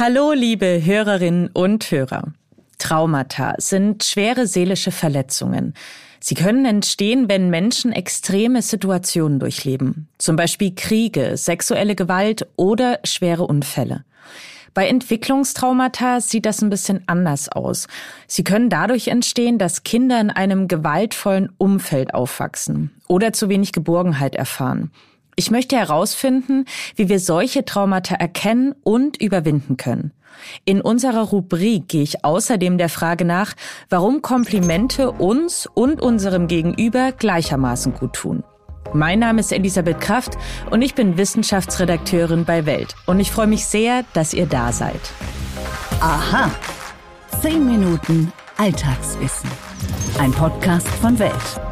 Hallo, liebe Hörerinnen und Hörer. Traumata sind schwere seelische Verletzungen. Sie können entstehen, wenn Menschen extreme Situationen durchleben, zum Beispiel Kriege, sexuelle Gewalt oder schwere Unfälle. Bei Entwicklungstraumata sieht das ein bisschen anders aus. Sie können dadurch entstehen, dass Kinder in einem gewaltvollen Umfeld aufwachsen oder zu wenig Geborgenheit erfahren. Ich möchte herausfinden, wie wir solche Traumata erkennen und überwinden können. In unserer Rubrik gehe ich außerdem der Frage nach, warum Komplimente uns und unserem Gegenüber gleichermaßen gut tun. Mein Name ist Elisabeth Kraft und ich bin Wissenschaftsredakteurin bei Welt. Und ich freue mich sehr, dass ihr da seid. Aha. Zehn Minuten Alltagswissen. Ein Podcast von Welt.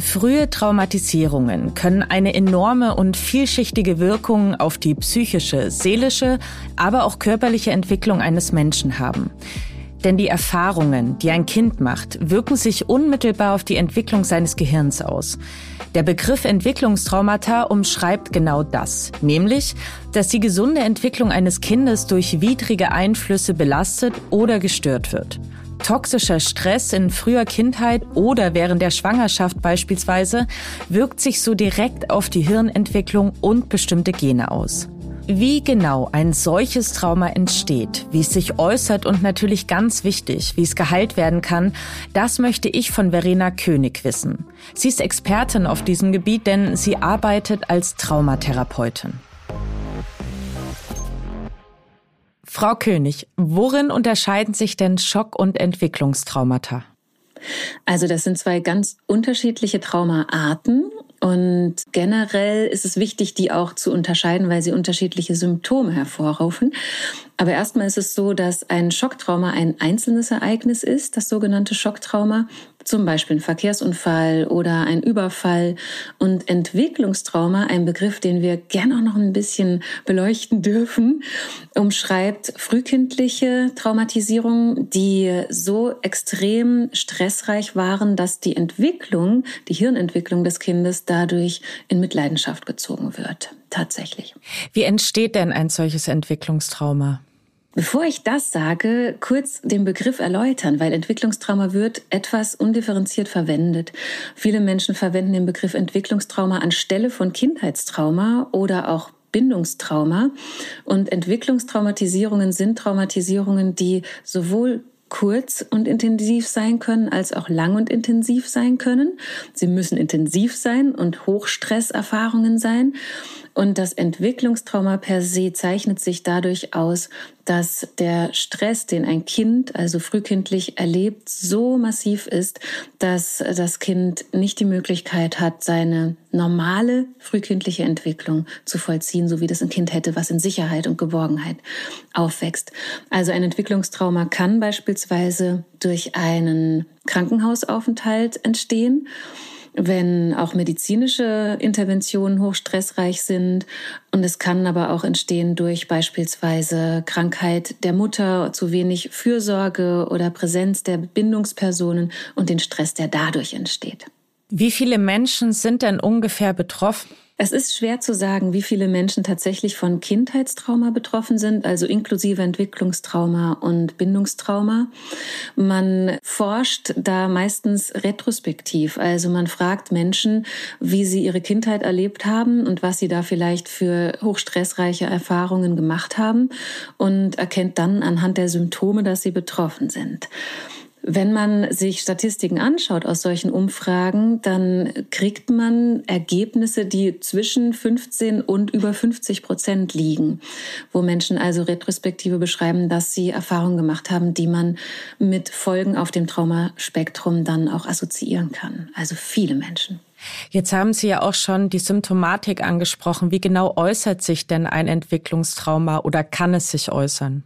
Frühe Traumatisierungen können eine enorme und vielschichtige Wirkung auf die psychische, seelische, aber auch körperliche Entwicklung eines Menschen haben. Denn die Erfahrungen, die ein Kind macht, wirken sich unmittelbar auf die Entwicklung seines Gehirns aus. Der Begriff Entwicklungstraumata umschreibt genau das, nämlich, dass die gesunde Entwicklung eines Kindes durch widrige Einflüsse belastet oder gestört wird. Toxischer Stress in früher Kindheit oder während der Schwangerschaft beispielsweise wirkt sich so direkt auf die Hirnentwicklung und bestimmte Gene aus. Wie genau ein solches Trauma entsteht, wie es sich äußert und natürlich ganz wichtig, wie es geheilt werden kann, das möchte ich von Verena König wissen. Sie ist Expertin auf diesem Gebiet, denn sie arbeitet als Traumatherapeutin. Frau König, worin unterscheiden sich denn Schock- und Entwicklungstraumata? Also das sind zwei ganz unterschiedliche Traumaarten und generell ist es wichtig, die auch zu unterscheiden, weil sie unterschiedliche Symptome hervorrufen. Aber erstmal ist es so, dass ein Schocktrauma ein einzelnes Ereignis ist, das sogenannte Schocktrauma zum Beispiel ein Verkehrsunfall oder ein Überfall. Und Entwicklungstrauma, ein Begriff, den wir gerne auch noch ein bisschen beleuchten dürfen, umschreibt frühkindliche Traumatisierungen, die so extrem stressreich waren, dass die Entwicklung, die Hirnentwicklung des Kindes dadurch in Mitleidenschaft gezogen wird. Tatsächlich. Wie entsteht denn ein solches Entwicklungstrauma? Bevor ich das sage, kurz den Begriff erläutern, weil Entwicklungstrauma wird etwas undifferenziert verwendet. Viele Menschen verwenden den Begriff Entwicklungstrauma anstelle von Kindheitstrauma oder auch Bindungstrauma. Und Entwicklungstraumatisierungen sind Traumatisierungen, die sowohl kurz und intensiv sein können, als auch lang und intensiv sein können. Sie müssen intensiv sein und Hochstresserfahrungen sein. Und das Entwicklungstrauma per se zeichnet sich dadurch aus, dass der Stress, den ein Kind also frühkindlich erlebt, so massiv ist, dass das Kind nicht die Möglichkeit hat, seine normale frühkindliche Entwicklung zu vollziehen, so wie das ein Kind hätte, was in Sicherheit und Geborgenheit aufwächst. Also ein Entwicklungstrauma kann beispielsweise durch einen Krankenhausaufenthalt entstehen wenn auch medizinische Interventionen hochstressreich sind. Und es kann aber auch entstehen durch beispielsweise Krankheit der Mutter, zu wenig Fürsorge oder Präsenz der Bindungspersonen und den Stress, der dadurch entsteht. Wie viele Menschen sind denn ungefähr betroffen? Es ist schwer zu sagen, wie viele Menschen tatsächlich von Kindheitstrauma betroffen sind, also inklusive Entwicklungstrauma und Bindungstrauma. Man forscht da meistens retrospektiv, also man fragt Menschen, wie sie ihre Kindheit erlebt haben und was sie da vielleicht für hochstressreiche Erfahrungen gemacht haben und erkennt dann anhand der Symptome, dass sie betroffen sind. Wenn man sich Statistiken anschaut aus solchen Umfragen, dann kriegt man Ergebnisse, die zwischen 15 und über 50 Prozent liegen, wo Menschen also retrospektive beschreiben, dass sie Erfahrungen gemacht haben, die man mit Folgen auf dem Traumaspektrum dann auch assoziieren kann. Also viele Menschen. Jetzt haben Sie ja auch schon die Symptomatik angesprochen. Wie genau äußert sich denn ein Entwicklungstrauma oder kann es sich äußern?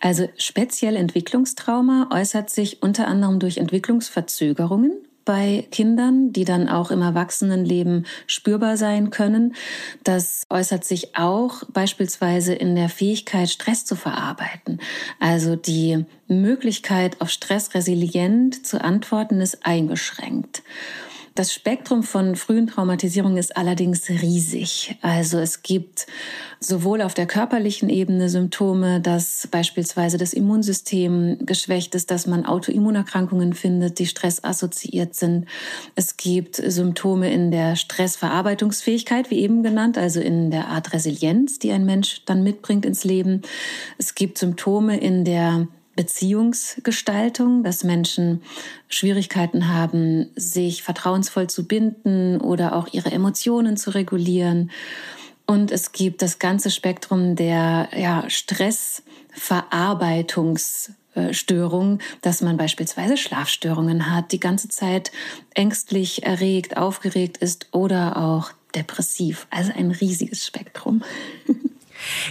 Also speziell Entwicklungstrauma äußert sich unter anderem durch Entwicklungsverzögerungen bei Kindern, die dann auch im Erwachsenenleben spürbar sein können. Das äußert sich auch beispielsweise in der Fähigkeit, Stress zu verarbeiten. Also die Möglichkeit, auf Stress resilient zu antworten, ist eingeschränkt. Das Spektrum von frühen Traumatisierungen ist allerdings riesig. Also es gibt sowohl auf der körperlichen Ebene Symptome, dass beispielsweise das Immunsystem geschwächt ist, dass man Autoimmunerkrankungen findet, die stressassoziiert sind. Es gibt Symptome in der Stressverarbeitungsfähigkeit, wie eben genannt, also in der Art Resilienz, die ein Mensch dann mitbringt ins Leben. Es gibt Symptome in der Beziehungsgestaltung, dass Menschen Schwierigkeiten haben, sich vertrauensvoll zu binden oder auch ihre Emotionen zu regulieren. Und es gibt das ganze Spektrum der ja, Stressverarbeitungsstörung, dass man beispielsweise Schlafstörungen hat, die ganze Zeit ängstlich erregt, aufgeregt ist oder auch depressiv. Also ein riesiges Spektrum.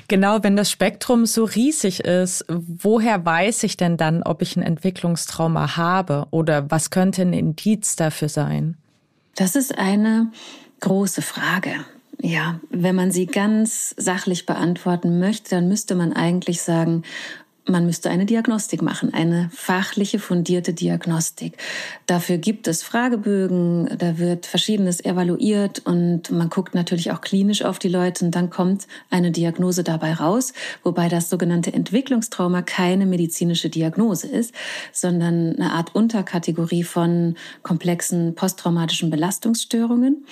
Genau, wenn das Spektrum so riesig ist, woher weiß ich denn dann, ob ich ein Entwicklungstrauma habe oder was könnte ein Indiz dafür sein? Das ist eine große Frage. Ja, wenn man sie ganz sachlich beantworten möchte, dann müsste man eigentlich sagen, man müsste eine Diagnostik machen, eine fachliche, fundierte Diagnostik. Dafür gibt es Fragebögen, da wird Verschiedenes evaluiert und man guckt natürlich auch klinisch auf die Leute und dann kommt eine Diagnose dabei raus, wobei das sogenannte Entwicklungstrauma keine medizinische Diagnose ist, sondern eine Art Unterkategorie von komplexen posttraumatischen Belastungsstörungen.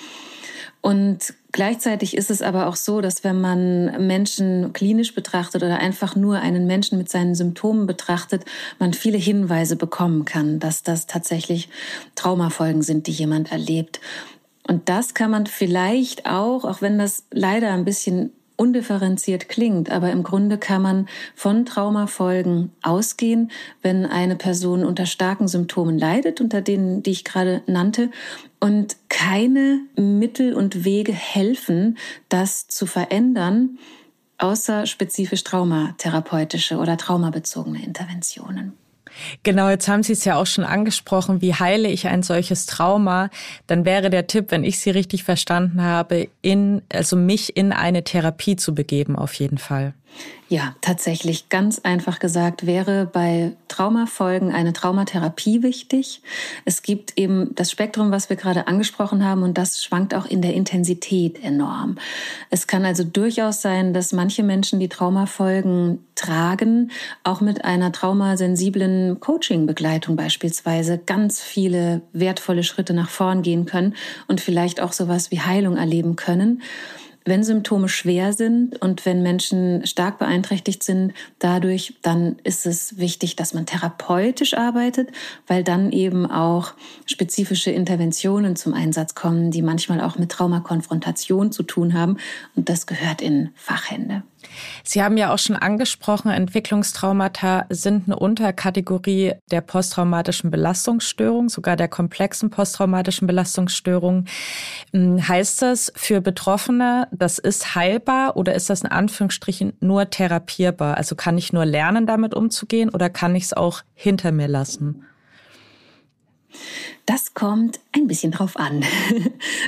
Und gleichzeitig ist es aber auch so, dass wenn man Menschen klinisch betrachtet oder einfach nur einen Menschen mit seinen Symptomen betrachtet, man viele Hinweise bekommen kann, dass das tatsächlich Traumafolgen sind, die jemand erlebt. Und das kann man vielleicht auch, auch wenn das leider ein bisschen undifferenziert klingt, aber im Grunde kann man von Traumafolgen ausgehen, wenn eine Person unter starken Symptomen leidet, unter denen, die ich gerade nannte, und keine Mittel und Wege helfen, das zu verändern, außer spezifisch traumatherapeutische oder traumabezogene Interventionen. Genau, jetzt haben Sie es ja auch schon angesprochen, wie heile ich ein solches Trauma? Dann wäre der Tipp, wenn ich Sie richtig verstanden habe, in, also mich in eine Therapie zu begeben, auf jeden Fall. Ja, tatsächlich ganz einfach gesagt wäre bei Traumafolgen eine Traumatherapie wichtig. Es gibt eben das Spektrum, was wir gerade angesprochen haben, und das schwankt auch in der Intensität enorm. Es kann also durchaus sein, dass manche Menschen die Traumafolgen tragen, auch mit einer traumasensiblen Coaching-Begleitung beispielsweise ganz viele wertvolle Schritte nach vorn gehen können und vielleicht auch sowas wie Heilung erleben können wenn Symptome schwer sind und wenn Menschen stark beeinträchtigt sind dadurch, dann ist es wichtig, dass man therapeutisch arbeitet, weil dann eben auch spezifische Interventionen zum Einsatz kommen, die manchmal auch mit Traumakonfrontation zu tun haben. Und das gehört in Fachhände. Sie haben ja auch schon angesprochen, Entwicklungstraumata sind eine Unterkategorie der posttraumatischen Belastungsstörung, sogar der komplexen posttraumatischen Belastungsstörung. Hm, heißt das für Betroffene, das ist heilbar oder ist das in Anführungsstrichen nur therapierbar? Also kann ich nur lernen, damit umzugehen oder kann ich es auch hinter mir lassen? Das kommt ein bisschen drauf an.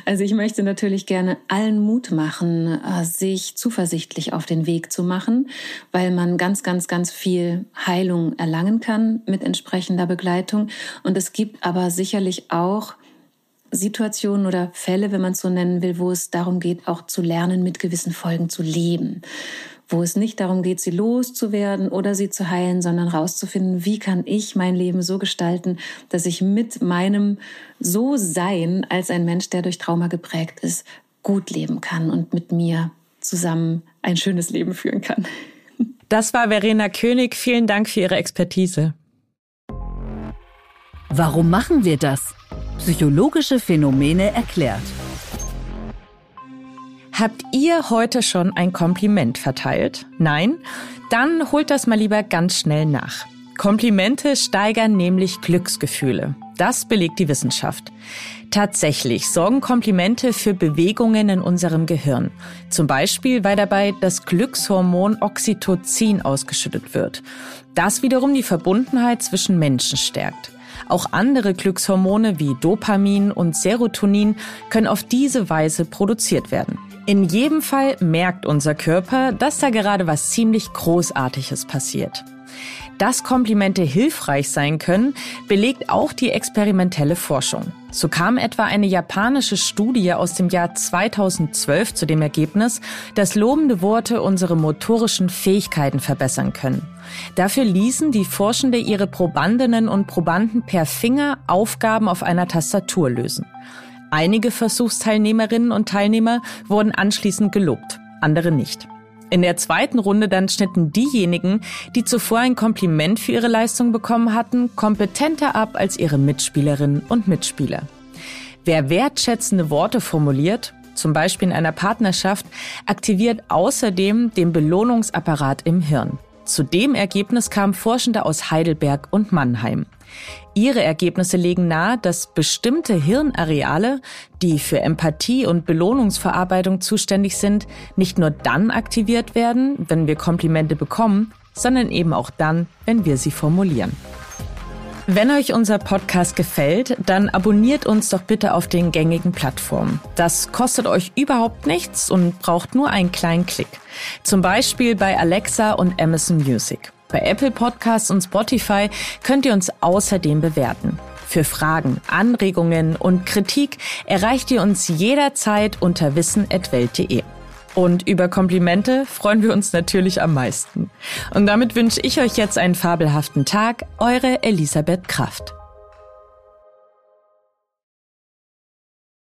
Also ich möchte natürlich gerne allen Mut machen, äh, sich zuversichtlich auf den Weg zu machen, weil man ganz, ganz, ganz viel Heilung erlangen kann mit entsprechender Begleitung. Und es gibt aber sicherlich auch Situationen oder Fälle, wenn man es so nennen will, wo es darum geht, auch zu lernen, mit gewissen Folgen zu leben wo es nicht darum geht, sie loszuwerden oder sie zu heilen, sondern rauszufinden, wie kann ich mein Leben so gestalten, dass ich mit meinem So-Sein als ein Mensch, der durch Trauma geprägt ist, gut leben kann und mit mir zusammen ein schönes Leben führen kann. Das war Verena König. Vielen Dank für Ihre Expertise. Warum machen wir das? Psychologische Phänomene erklärt. Habt ihr heute schon ein Kompliment verteilt? Nein? Dann holt das mal lieber ganz schnell nach. Komplimente steigern nämlich Glücksgefühle. Das belegt die Wissenschaft. Tatsächlich sorgen Komplimente für Bewegungen in unserem Gehirn. Zum Beispiel, weil dabei das Glückshormon Oxytocin ausgeschüttet wird. Das wiederum die Verbundenheit zwischen Menschen stärkt. Auch andere Glückshormone wie Dopamin und Serotonin können auf diese Weise produziert werden. In jedem Fall merkt unser Körper, dass da gerade was ziemlich Großartiges passiert. Dass Komplimente hilfreich sein können, belegt auch die experimentelle Forschung. So kam etwa eine japanische Studie aus dem Jahr 2012 zu dem Ergebnis, dass lobende Worte unsere motorischen Fähigkeiten verbessern können. Dafür ließen die Forschende ihre Probandinnen und Probanden per Finger Aufgaben auf einer Tastatur lösen. Einige Versuchsteilnehmerinnen und Teilnehmer wurden anschließend gelobt, andere nicht. In der zweiten Runde dann schnitten diejenigen, die zuvor ein Kompliment für ihre Leistung bekommen hatten, kompetenter ab als ihre Mitspielerinnen und Mitspieler. Wer wertschätzende Worte formuliert, zum Beispiel in einer Partnerschaft, aktiviert außerdem den Belohnungsapparat im Hirn. Zu dem Ergebnis kamen Forschende aus Heidelberg und Mannheim. Ihre Ergebnisse legen nahe, dass bestimmte Hirnareale, die für Empathie und Belohnungsverarbeitung zuständig sind, nicht nur dann aktiviert werden, wenn wir Komplimente bekommen, sondern eben auch dann, wenn wir sie formulieren. Wenn euch unser Podcast gefällt, dann abonniert uns doch bitte auf den gängigen Plattformen. Das kostet euch überhaupt nichts und braucht nur einen kleinen Klick. Zum Beispiel bei Alexa und Amazon Music. Bei Apple Podcasts und Spotify könnt ihr uns außerdem bewerten. Für Fragen, Anregungen und Kritik erreicht ihr uns jederzeit unter wissen.welt.de. Und über Komplimente freuen wir uns natürlich am meisten. Und damit wünsche ich euch jetzt einen fabelhaften Tag. Eure Elisabeth Kraft.